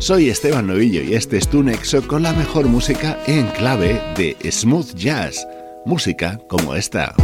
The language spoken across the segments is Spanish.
Soy Esteban Novillo y este es tu nexo con la mejor música en clave de smooth jazz. Música como esta.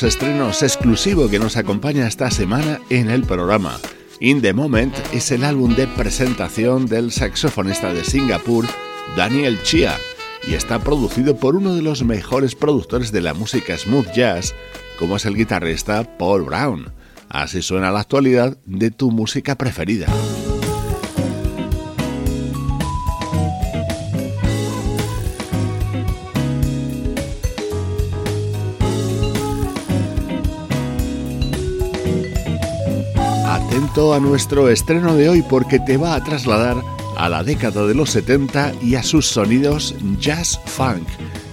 Los estrenos exclusivos que nos acompaña esta semana en el programa. In the Moment es el álbum de presentación del saxofonista de Singapur, Daniel Chia, y está producido por uno de los mejores productores de la música smooth jazz, como es el guitarrista Paul Brown. Así suena la actualidad de tu música preferida. A nuestro estreno de hoy porque te va a trasladar a la década de los 70 y a sus sonidos jazz funk.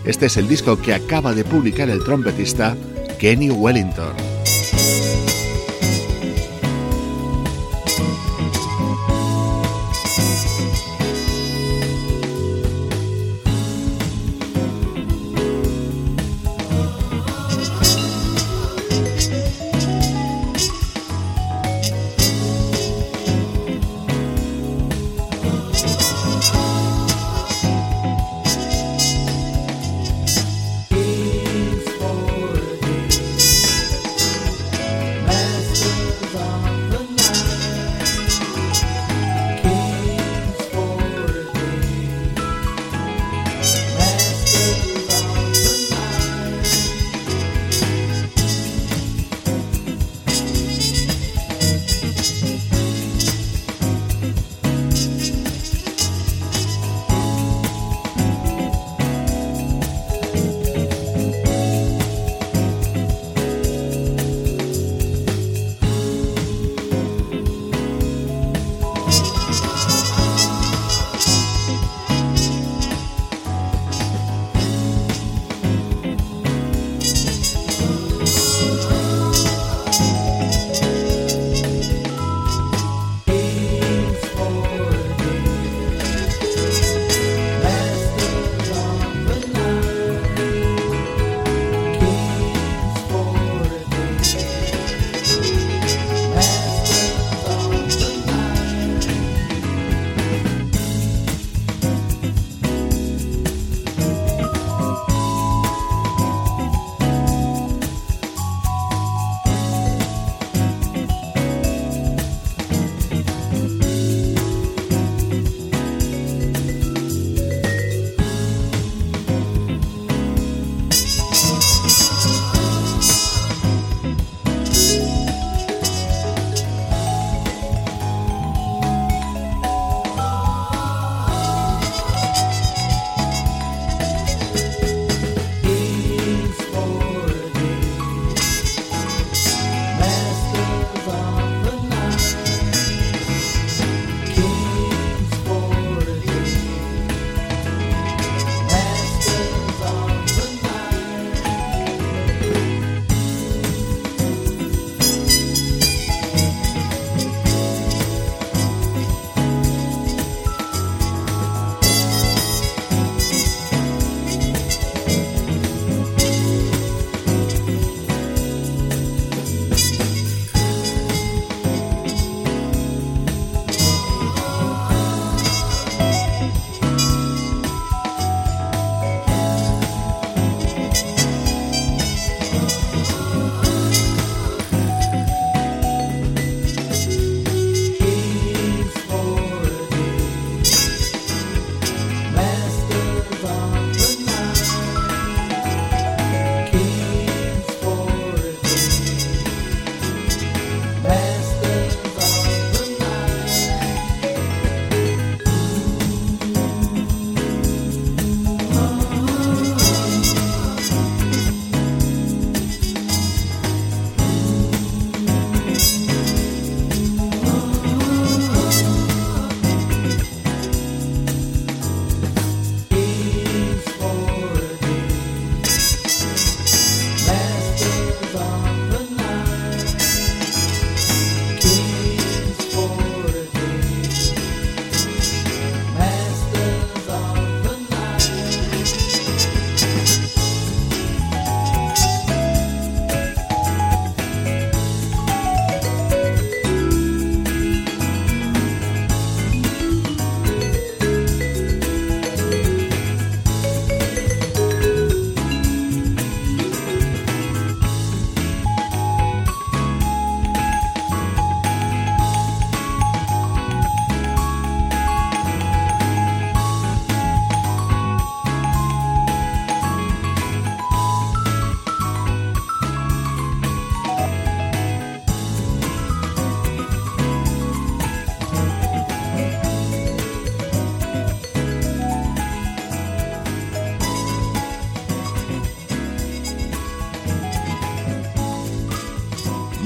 Este es el disco que acaba de publicar el trompetista Kenny Wellington.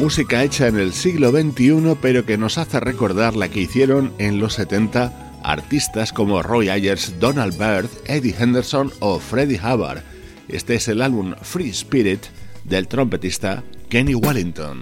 Música hecha en el siglo XXI pero que nos hace recordar la que hicieron en los 70 artistas como Roy Ayers, Donald Byrd, Eddie Henderson o Freddie Hubbard. Este es el álbum Free Spirit del trompetista Kenny Wellington.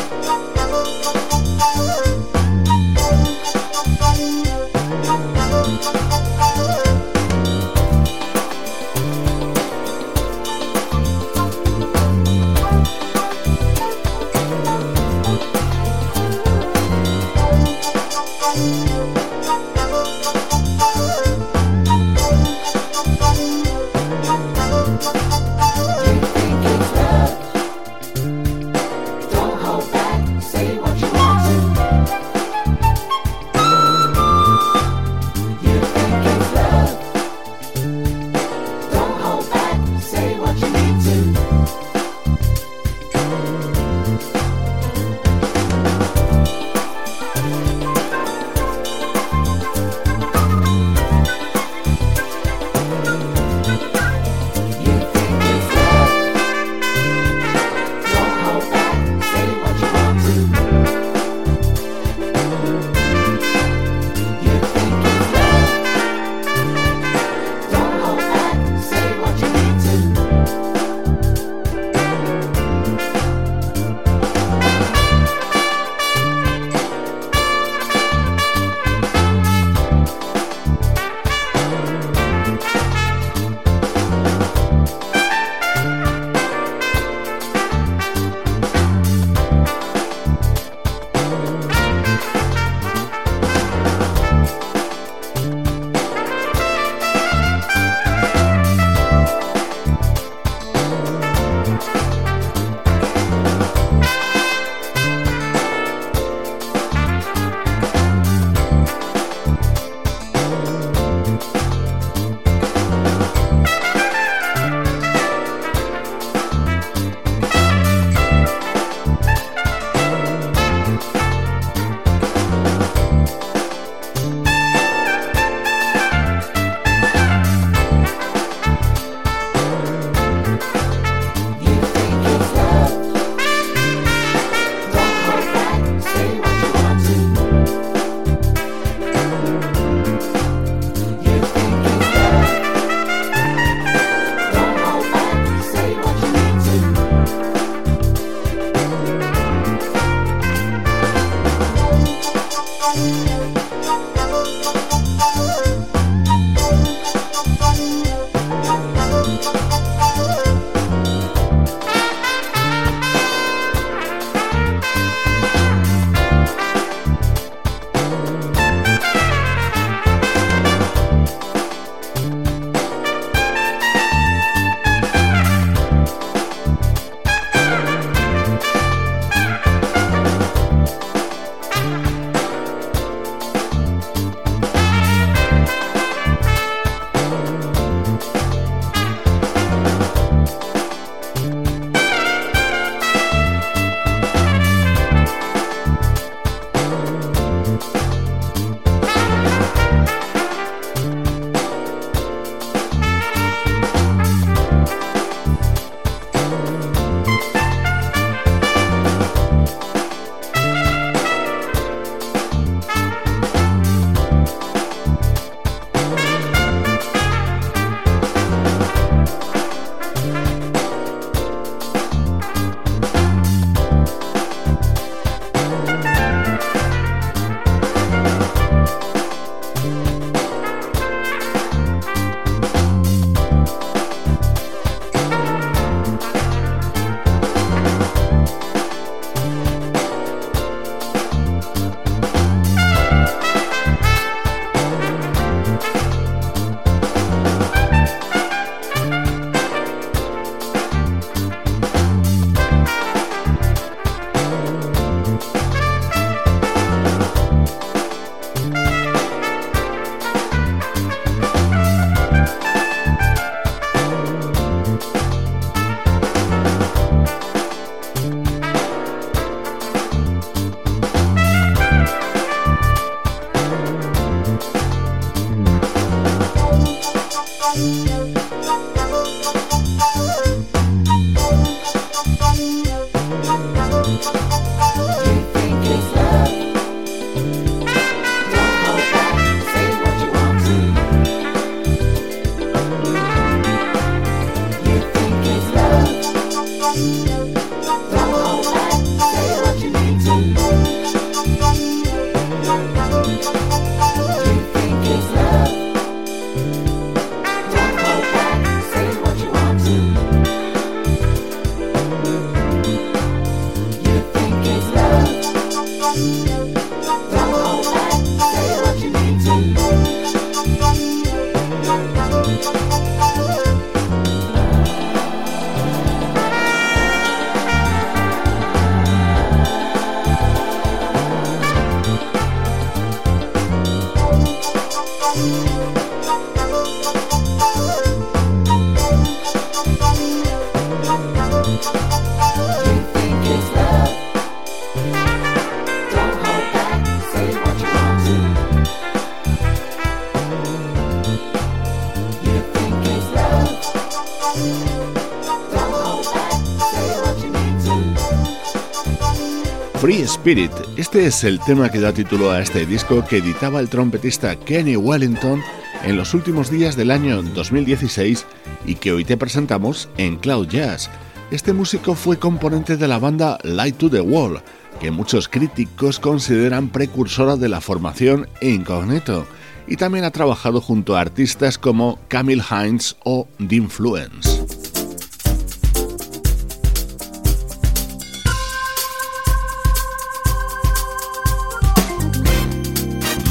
Spirit, este es el tema que da título a este disco que editaba el trompetista Kenny Wellington en los últimos días del año 2016 y que hoy te presentamos en Cloud Jazz. Este músico fue componente de la banda Light to the Wall, que muchos críticos consideran precursora de la formación Incognito, y también ha trabajado junto a artistas como Camille Hines o The Influence.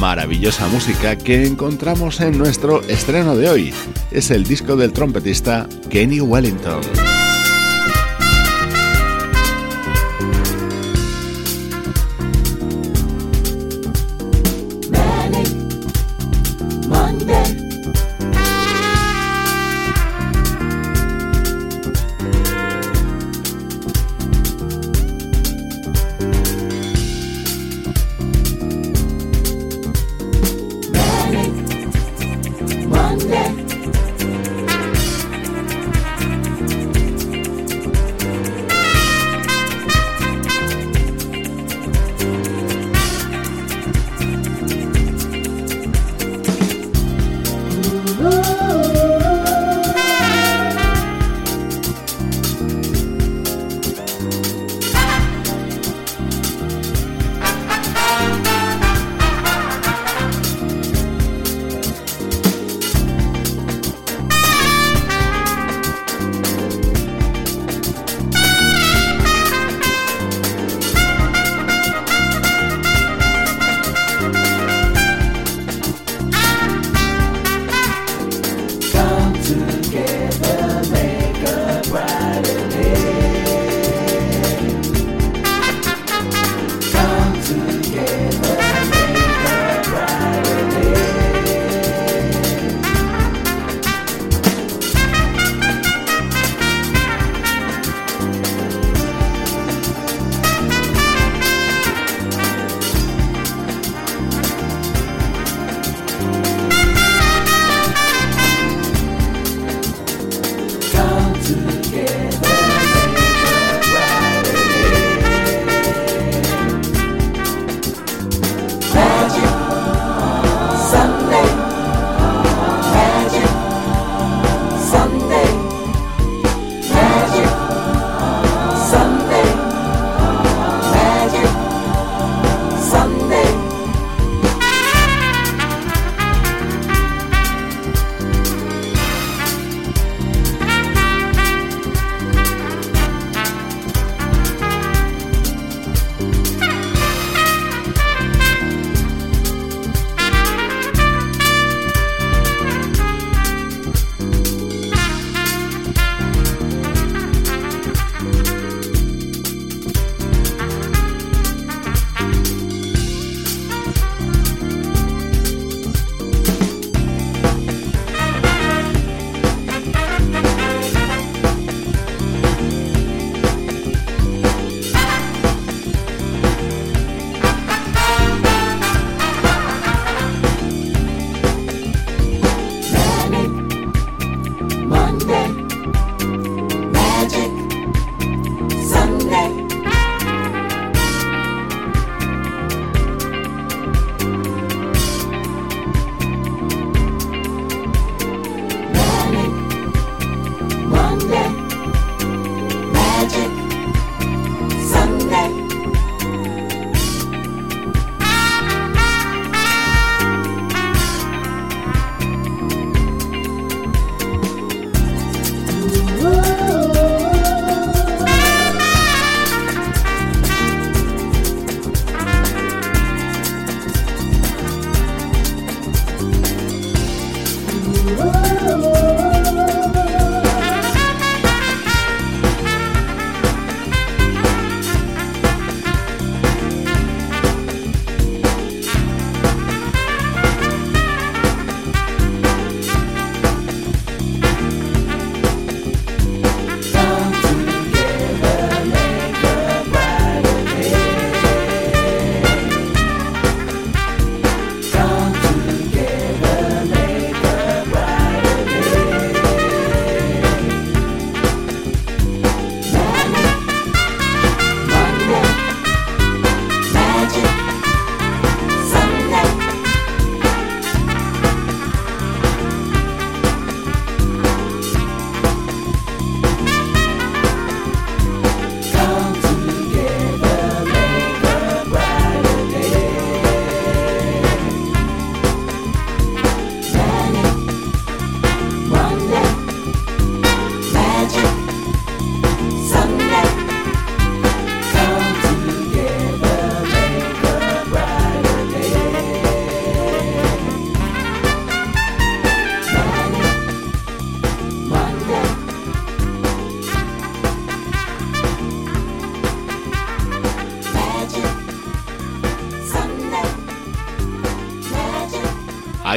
Maravillosa música que encontramos en nuestro estreno de hoy. Es el disco del trompetista Kenny Wellington.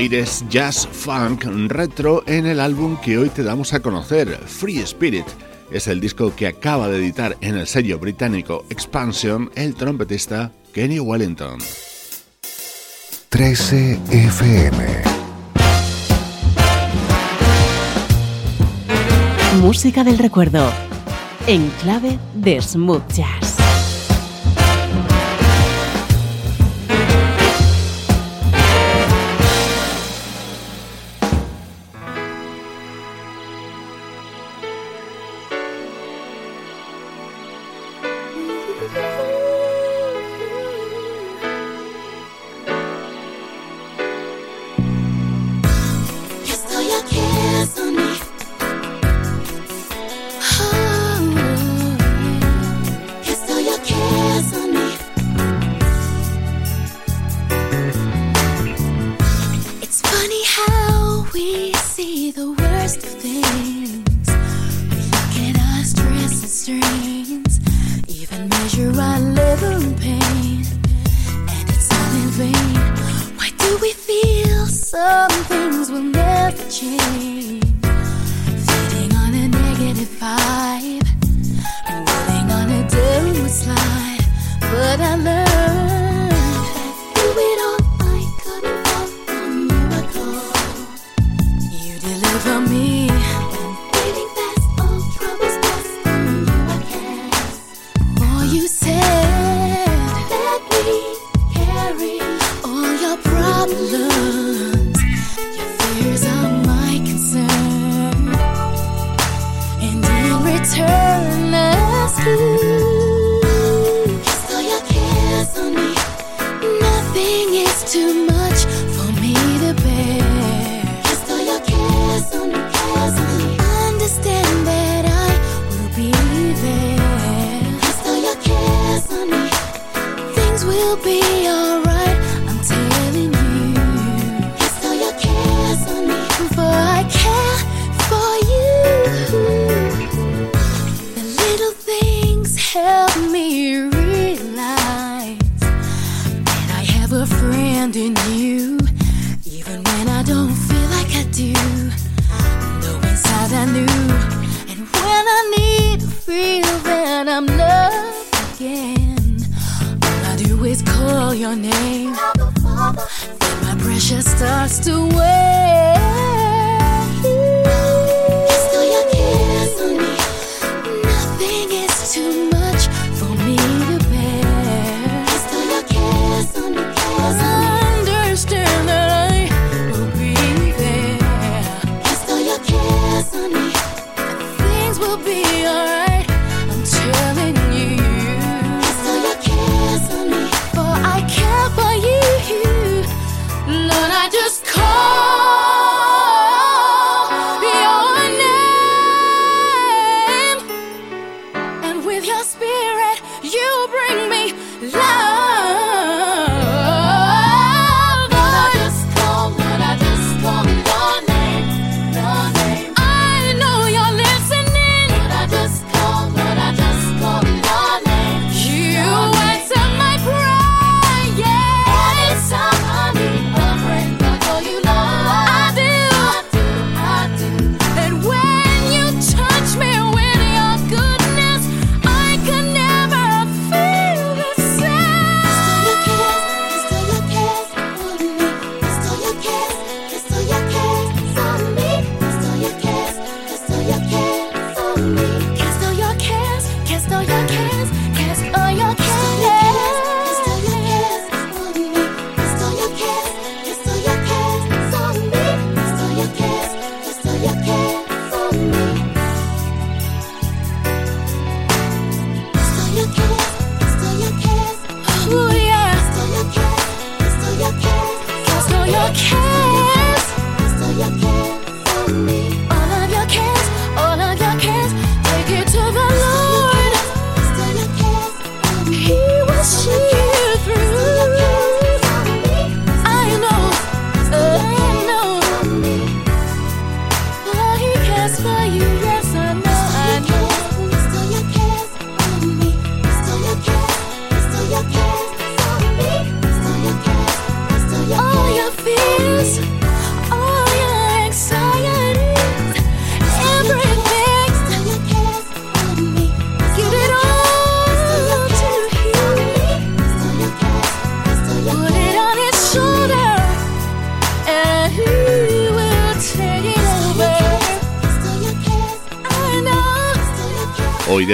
Aires jazz funk retro en el álbum que hoy te damos a conocer, Free Spirit. Es el disco que acaba de editar en el sello británico Expansion el trompetista Kenny Wellington. 13 FM Música del recuerdo en clave de smooth jazz.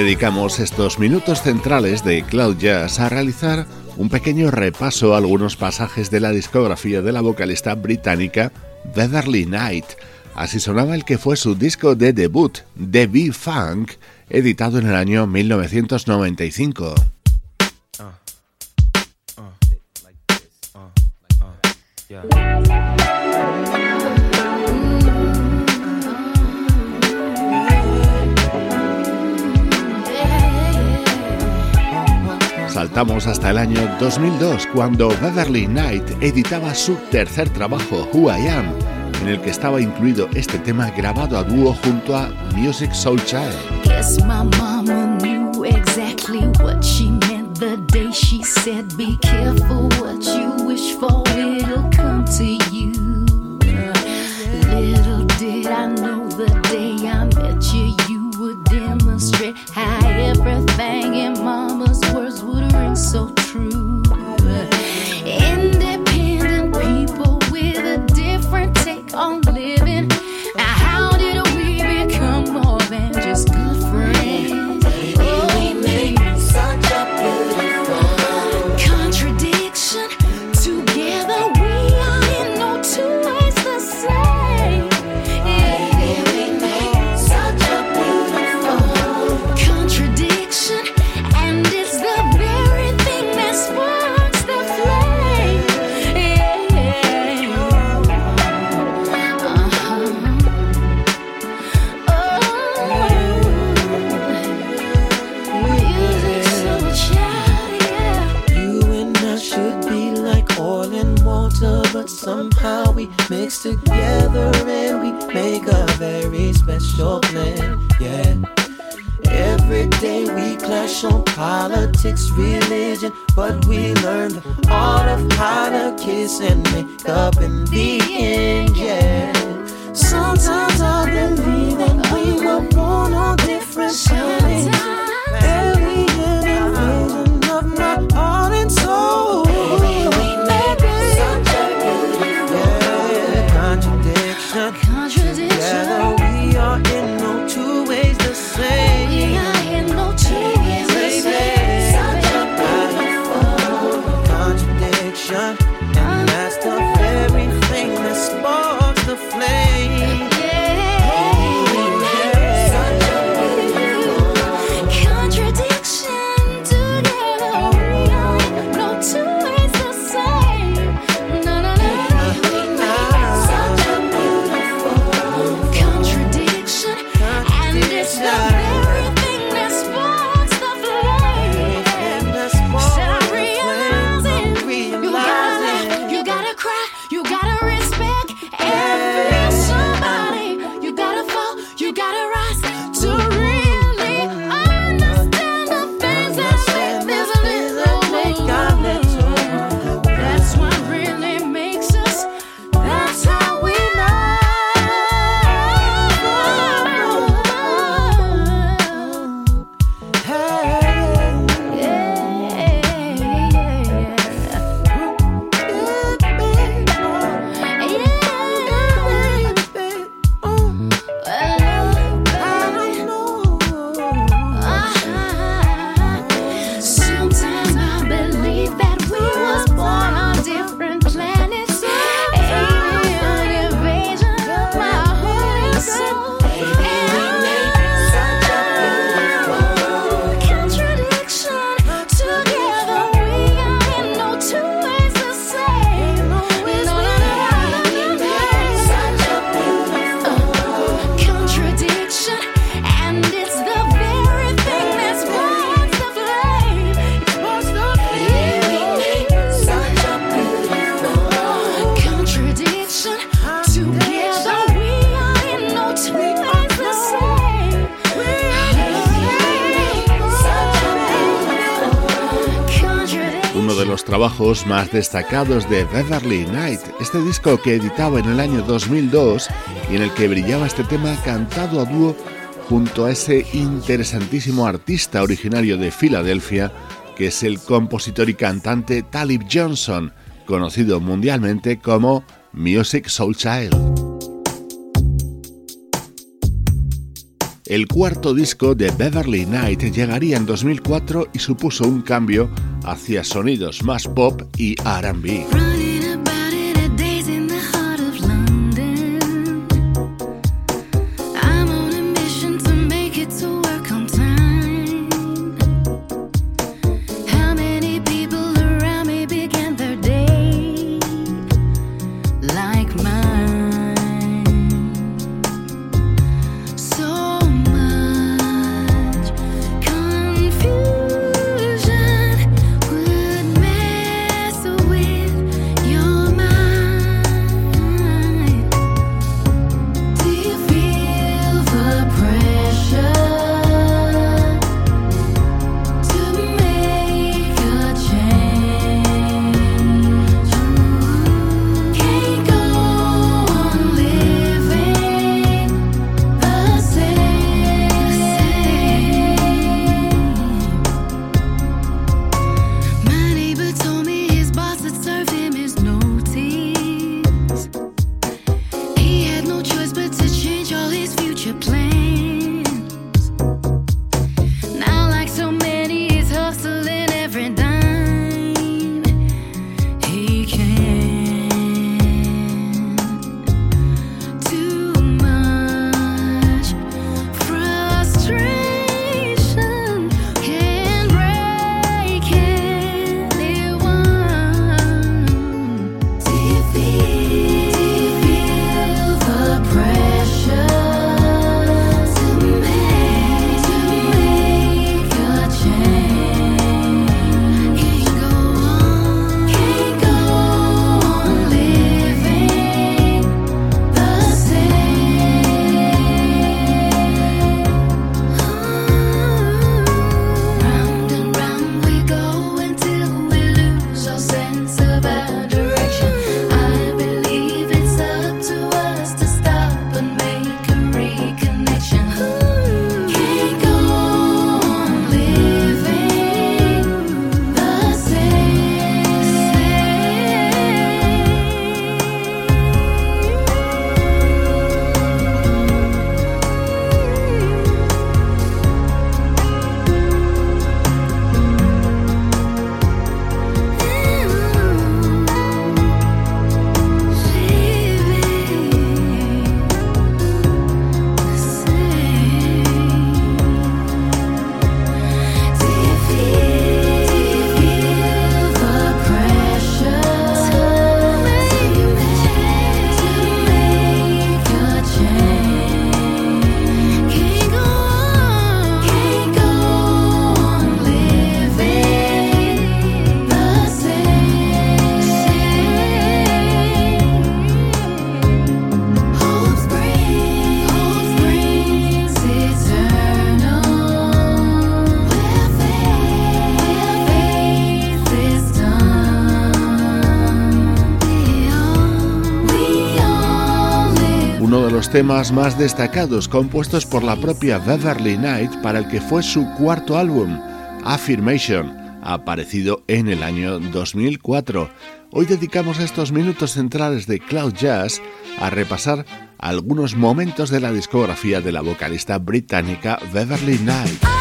Dedicamos estos minutos centrales de Cloud Jazz a realizar un pequeño repaso a algunos pasajes de la discografía de la vocalista británica Beverly Knight. Así sonaba el que fue su disco de debut, The B-Funk, editado en el año 1995. Saltamos hasta el año 2002 cuando Beverly Knight editaba su tercer trabajo, Who I Am, en el que estaba incluido este tema grabado a dúo junto a Music Soul Child. Make a very special blend. Yeah. Every day we clash on politics, religion, but we learn the art of how to kiss and make up in the end. Yeah. Sometimes I believe that we were born on different planets. Trabajos más destacados de Beverly Knight, este disco que editaba en el año 2002 y en el que brillaba este tema cantado a dúo junto a ese interesantísimo artista originario de Filadelfia, que es el compositor y cantante Talib Johnson, conocido mundialmente como Music Soul Child. El cuarto disco de Beverly Knight llegaría en 2004 y supuso un cambio hacia sonidos más pop y RB. Temas más destacados compuestos por la propia Beverly Knight para el que fue su cuarto álbum, Affirmation, aparecido en el año 2004. Hoy dedicamos estos minutos centrales de Cloud Jazz a repasar algunos momentos de la discografía de la vocalista británica Beverly Knight.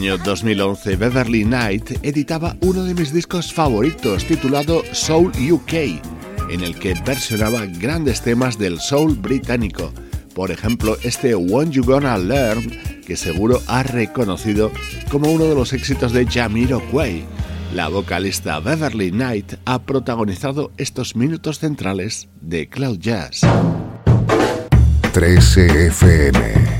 Año 2011, Beverly Knight editaba uno de mis discos favoritos titulado Soul UK, en el que versionaba grandes temas del soul británico. Por ejemplo, este When You Gonna Learn, que seguro ha reconocido como uno de los éxitos de Jamiroquai. La vocalista Beverly Knight ha protagonizado estos minutos centrales de Cloud Jazz. 13 FM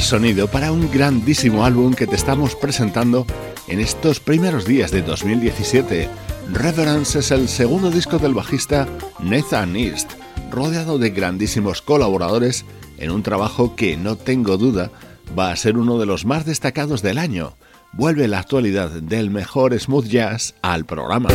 sonido para un grandísimo álbum que te estamos presentando en estos primeros días de 2017. Reverence es el segundo disco del bajista Nathan East, rodeado de grandísimos colaboradores en un trabajo que no tengo duda va a ser uno de los más destacados del año. Vuelve la actualidad del mejor smooth jazz al programa.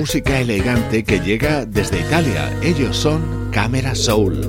música elegante que llega desde Italia. Ellos son Camera Soul.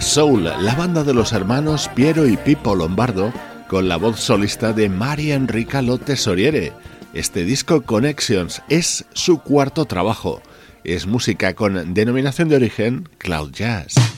Soul, la banda de los hermanos Piero y Pipo Lombardo, con la voz solista de María Enrica Lotte Soriere. Este disco Connections es su cuarto trabajo. Es música con denominación de origen Cloud Jazz.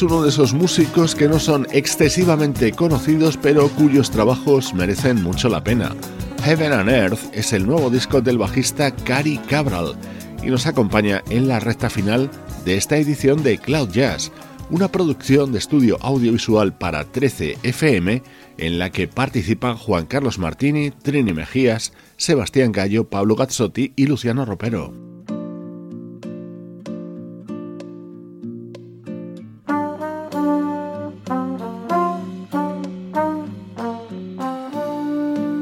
Es uno de esos músicos que no son excesivamente conocidos pero cuyos trabajos merecen mucho la pena. Heaven and Earth es el nuevo disco del bajista Cary Cabral y nos acompaña en la recta final de esta edición de Cloud Jazz, una producción de estudio audiovisual para 13 FM en la que participan Juan Carlos Martini, Trini Mejías, Sebastián Gallo, Pablo Gazzotti y Luciano Ropero.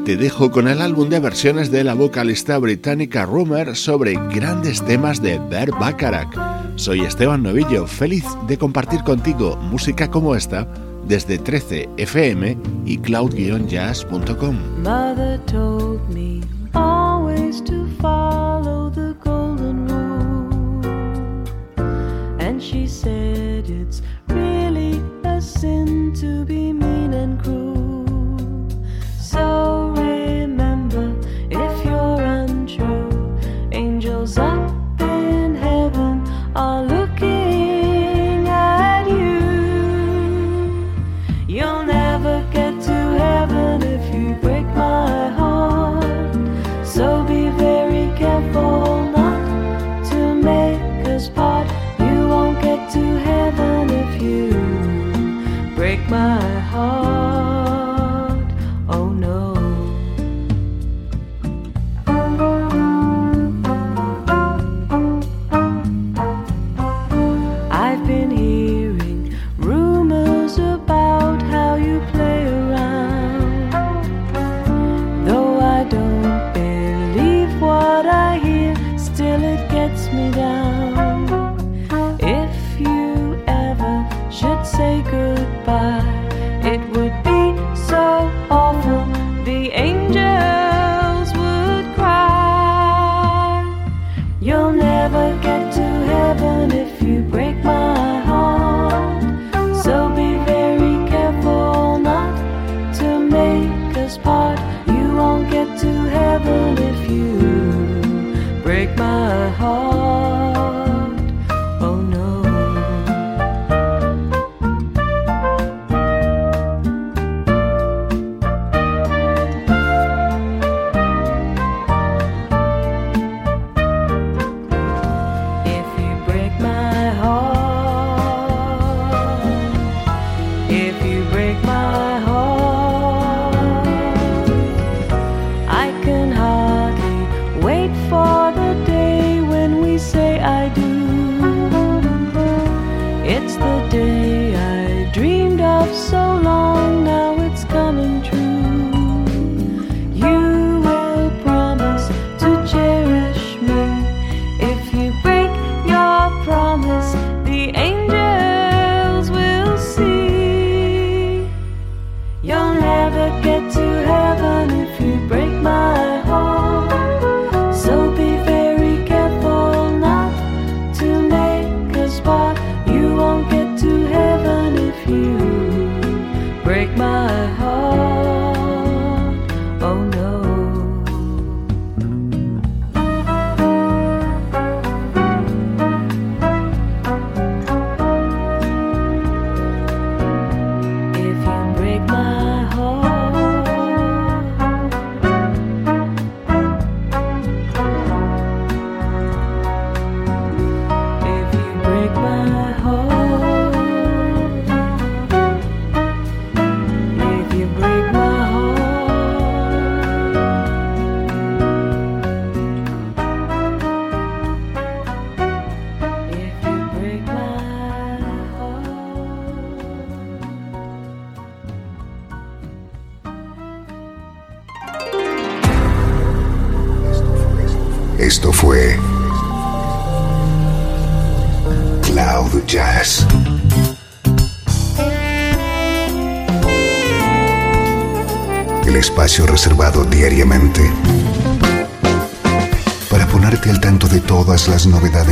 Te dejo con el álbum de versiones de la vocalista británica Rumor sobre grandes temas de Bert Bacharach. Soy Esteban Novillo, feliz de compartir contigo música como esta desde 13 FM y cloud-jazz.com. Mother told me always to follow the golden rule. And she said it's really a sin to be mean and cruel. So suck